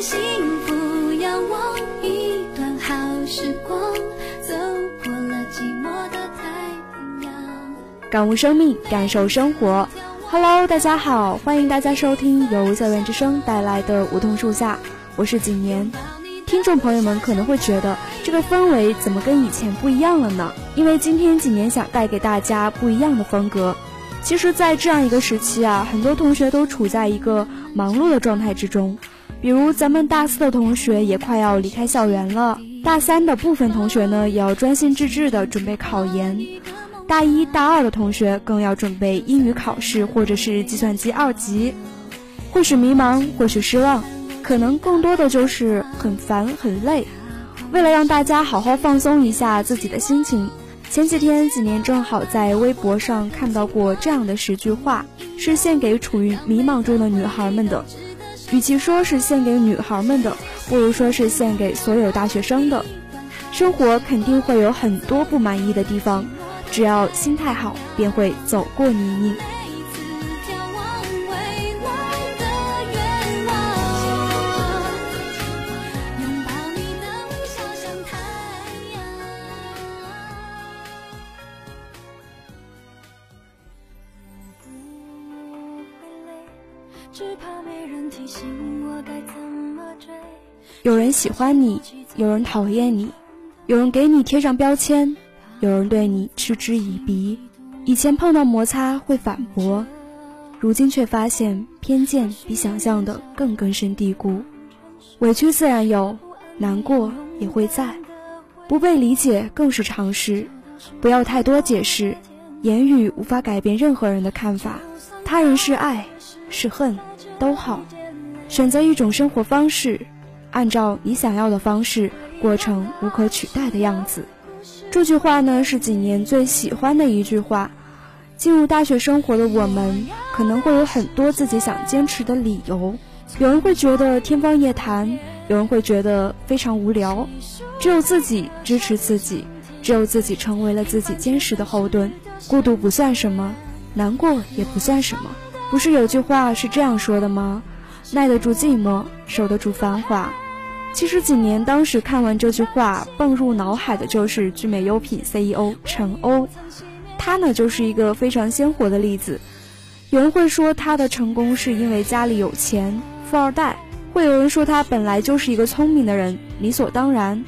幸福，仰望一段好时光，走过了寂寞的太平洋。感悟生命，感受生活。Hello，大家好，欢迎大家收听由校园之声带来的梧桐树下，我是景年。听众朋友们可能会觉得这个氛围怎么跟以前不一样了呢？因为今天景年想带给大家不一样的风格。其实，在这样一个时期啊，很多同学都处在一个忙碌的状态之中。比如咱们大四的同学也快要离开校园了，大三的部分同学呢也要专心致志的准备考研，大一大二的同学更要准备英语考试或者是计算机二级，或许迷茫，或许失望，可能更多的就是很烦很累。为了让大家好好放松一下自己的心情，前几天几年正好在微博上看到过这样的十句话，是献给处于迷茫中的女孩们的。与其说是献给女孩们的，不如说是献给所有大学生的。生活肯定会有很多不满意的地方，只要心态好，便会走过泥泞。喜欢你，有人讨厌你，有人给你贴上标签，有人对你嗤之以鼻。以前碰到摩擦会反驳，如今却发现偏见比想象的更根深蒂固。委屈自然有，难过也会在，不被理解更是常事。不要太多解释，言语无法改变任何人的看法。他人是爱是恨都好，选择一种生活方式，按照你想要的方式过成无可取代的样子。这句话呢是几年最喜欢的一句话。进入大学生活的我们，可能会有很多自己想坚持的理由。有人会觉得天方夜谭，有人会觉得非常无聊。只有自己支持自己，只有自己成为了自己坚实的后盾。孤独不算什么，难过也不算什么。不是有句话是这样说的吗？耐得住寂寞，守得住繁华。其实几年当时看完这句话，蹦入脑海的就是聚美优品 CEO 陈欧。他呢，就是一个非常鲜活的例子。有人会说他的成功是因为家里有钱，富二代；会有人说他本来就是一个聪明的人，理所当然。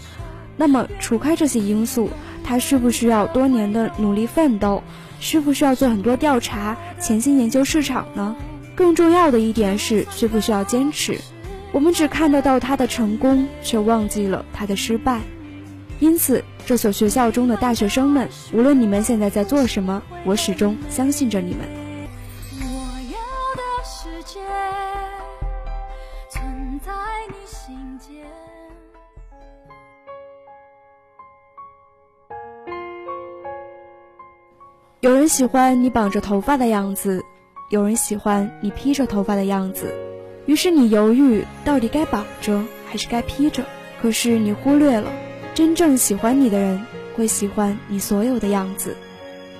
那么，除开这些因素，他需不需要多年的努力奋斗？需不需要做很多调查，潜心研究市场呢？更重要的一点是，需不需要坚持？我们只看得到他的成功，却忘记了他的失败。因此，这所学校中的大学生们，无论你们现在在做什么，我始终相信着你们。我要的世界存在你心间。有人喜欢你绑着头发的样子，有人喜欢你披着头发的样子，于是你犹豫到底该绑着还是该披着。可是你忽略了，真正喜欢你的人会喜欢你所有的样子。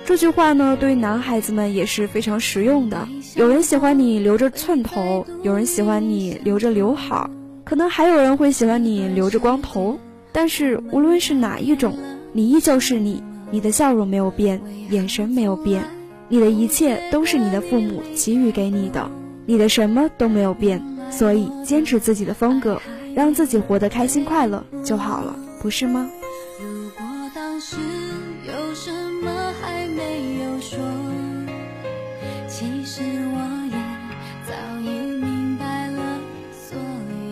这句话呢，对于男孩子们也是非常实用的。有人喜欢你留着寸头，有人喜欢你留着刘海，可能还有人会喜欢你留着光头。但是无论是哪一种，你依旧是你，你的笑容没有变，眼神没有变，你的一切都是你的父母给予给你的，你的什么都没有变。所以坚持自己的风格，让自己活得开心快乐就好了，不是吗？如果当时有什么还没有说，其实我也早已明白了所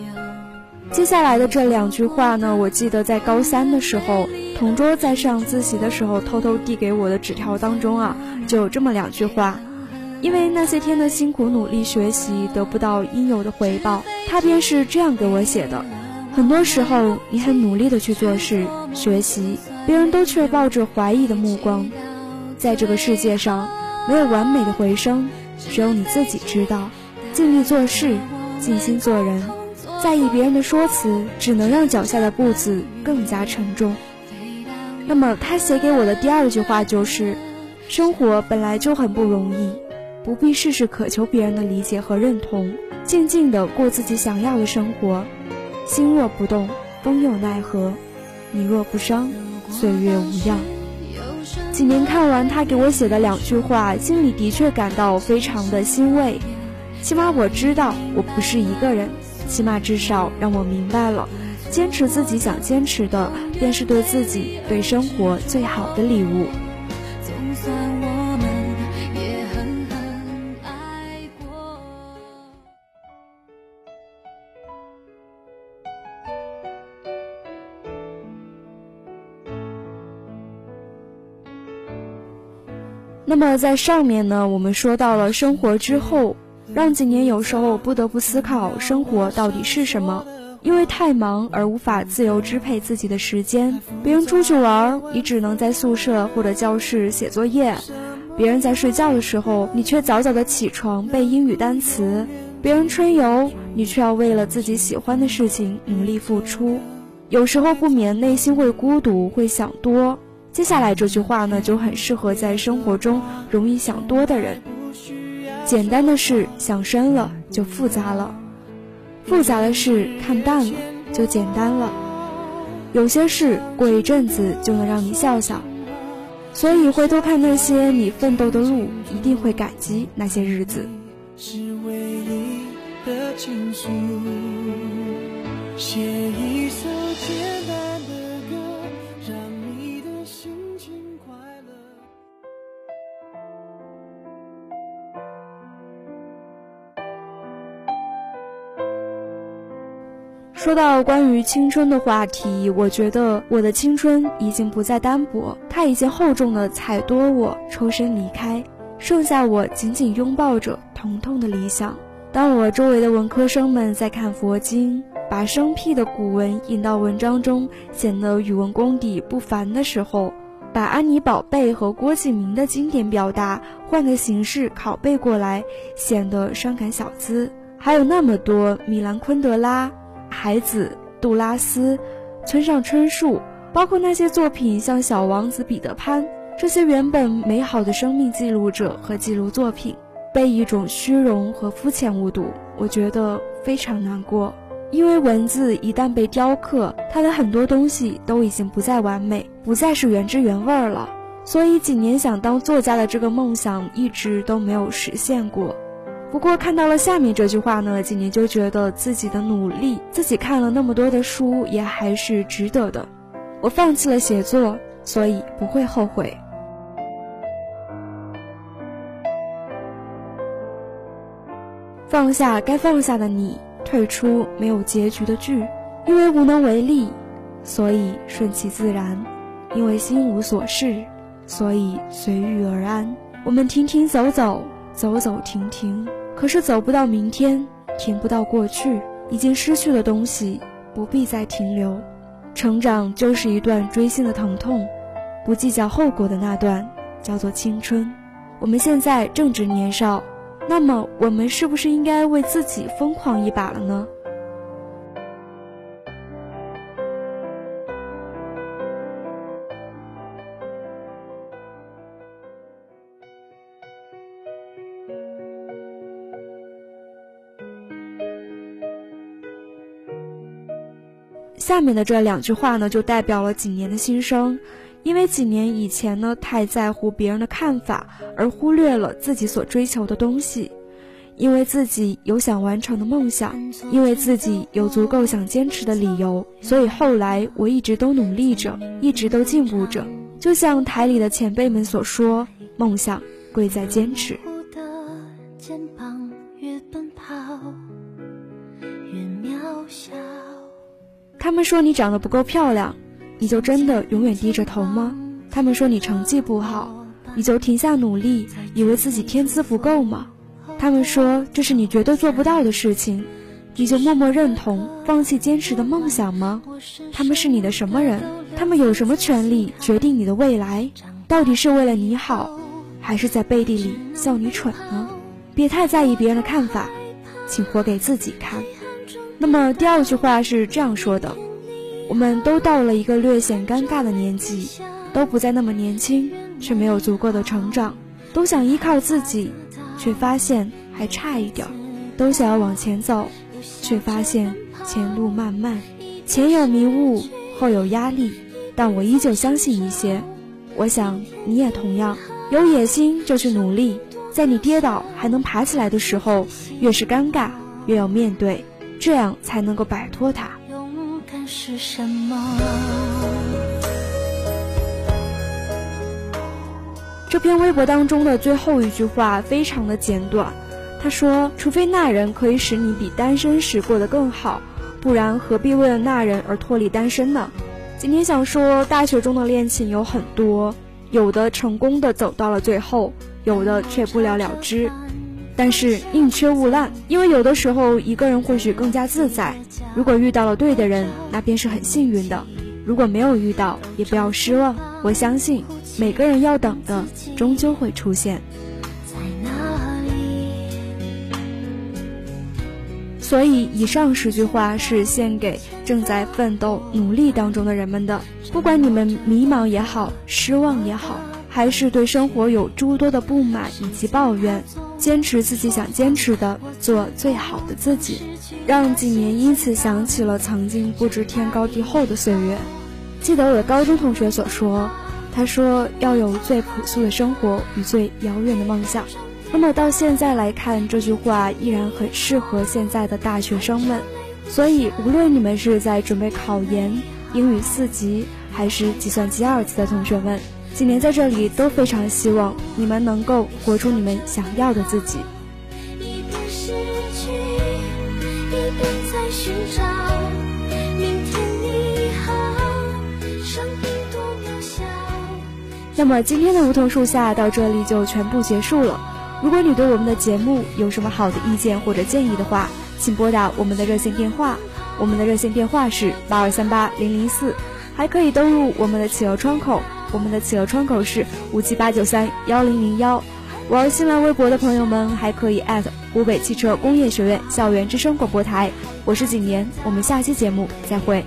有。接下来的这两句话呢，我记得在高三的时候，同桌在上自习的时候偷偷递给我的纸条当中啊，就有这么两句话。因为那些天的辛苦努力学习得不到应有的回报，他便是这样给我写的。很多时候，你很努力的去做事、学习，别人都却抱着怀疑的目光。在这个世界上，没有完美的回声，只有你自己知道。尽力做事，尽心做人，在意别人的说辞，只能让脚下的步子更加沉重。那么，他写给我的第二句话就是：生活本来就很不容易。不必事事渴求别人的理解和认同，静静的过自己想要的生活。心若不动，风又奈何；你若不伤，岁月无恙。几年看完他给我写的两句话，心里的确感到非常的欣慰。起码我知道我不是一个人，起码至少让我明白了，坚持自己想坚持的，便是对自己、对生活最好的礼物。那么在上面呢，我们说到了生活之后，让几年有时候不得不思考生活到底是什么。因为太忙而无法自由支配自己的时间，别人出去玩，你只能在宿舍或者教室写作业；别人在睡觉的时候，你却早早的起床背英语单词；别人春游，你却要为了自己喜欢的事情努力付出。有时候不免内心会孤独，会想多。接下来这句话呢，就很适合在生活中容易想多的人。简单的事想深了就复杂了，复杂的事看淡了就简单了。有些事过一阵子就能让你笑笑，所以回头看那些你奋斗的路，一定会感激那些日子。是唯一的倾诉，写一首简单说到关于青春的话题，我觉得我的青春已经不再单薄，它已经厚重的踩多我抽身离开，剩下我紧紧拥抱着疼痛的理想。当我周围的文科生们在看佛经，把生僻的古文引到文章中，显得语文功底不凡的时候，把安妮宝贝和郭敬明的经典表达换个形式拷贝过来，显得伤感小资。还有那么多米兰昆德拉。海子、杜拉斯、村上春树，包括那些作品像《小王子》《彼得潘》，这些原本美好的生命记录者和记录作品，被一种虚荣和肤浅误读，我觉得非常难过。因为文字一旦被雕刻，它的很多东西都已经不再完美，不再是原汁原味儿了。所以几年想当作家的这个梦想，一直都没有实现过。不过看到了下面这句话呢，几年就觉得自己的努力，自己看了那么多的书，也还是值得的。我放弃了写作，所以不会后悔。放下该放下的你，退出没有结局的剧，因为无能为力，所以顺其自然；因为心无所事，所以随遇而安。我们停停走走，走走停停。可是走不到明天，停不到过去，已经失去的东西不必再停留。成长就是一段锥心的疼痛，不计较后果的那段叫做青春。我们现在正值年少，那么我们是不是应该为自己疯狂一把了呢？下面的这两句话呢，就代表了几年的心声。因为几年以前呢，太在乎别人的看法，而忽略了自己所追求的东西；因为自己有想完成的梦想，因为自己有足够想坚持的理由，所以后来我一直都努力着，一直都进步着。就像台里的前辈们所说，梦想贵在坚持。他们说你长得不够漂亮，你就真的永远低着头吗？他们说你成绩不好，你就停下努力，以为自己天资不够吗？他们说这是你绝对做不到的事情，你就默默认同，放弃坚持的梦想吗？他们是你的什么人？他们有什么权利决定你的未来？到底是为了你好，还是在背地里笑你蠢呢？别太在意别人的看法，请活给自己看。那么第二句话是这样说的：我们都到了一个略显尴尬的年纪，都不再那么年轻，却没有足够的成长，都想依靠自己。却发现还差一点儿，都想要往前走，却发现前路漫漫，前有迷雾，后有压力，但我依旧相信一些。我想你也同样，有野心就去努力，在你跌倒还能爬起来的时候，越是尴尬，越要面对，这样才能够摆脱它。勇敢是什么？这篇微博当中的最后一句话非常的简短，他说：“除非那人可以使你比单身时过得更好，不然何必为了那人而脱离单身呢？”今天想说，大学中的恋情有很多，有的成功的走到了最后，有的却不了了之。但是宁缺毋滥，因为有的时候一个人或许更加自在。如果遇到了对的人，那便是很幸运的；如果没有遇到，也不要失望。我相信。每个人要等的，终究会出现。所以，以上十句话是献给正在奋斗、努力当中的人们的。不管你们迷茫也好，失望也好，还是对生活有诸多的不满以及抱怨，坚持自己想坚持的，做最好的自己，让几年因此想起了曾经不知天高地厚的岁月。记得我的高中同学所说。他说要有最朴素的生活与最遥远的梦想。那么到现在来看，这句话依然很适合现在的大学生们。所以，无论你们是在准备考研、英语四级，还是计算机二级的同学们，今年在这里都非常希望你们能够活出你们想要的自己。一边失去，一边在寻找。明天你好，生命多渺小。那么今天的梧桐树下到这里就全部结束了。如果你对我们的节目有什么好的意见或者建议的话，请拨打我们的热线电话，我们的热线电话是八二三八零零四，还可以登录我们的企鹅窗口，我们的企鹅窗口是五七八九三幺零零幺。玩新浪微博的朋友们还可以艾特湖北汽车工业学院校园之声广播台。我是景年，我们下期节目再会。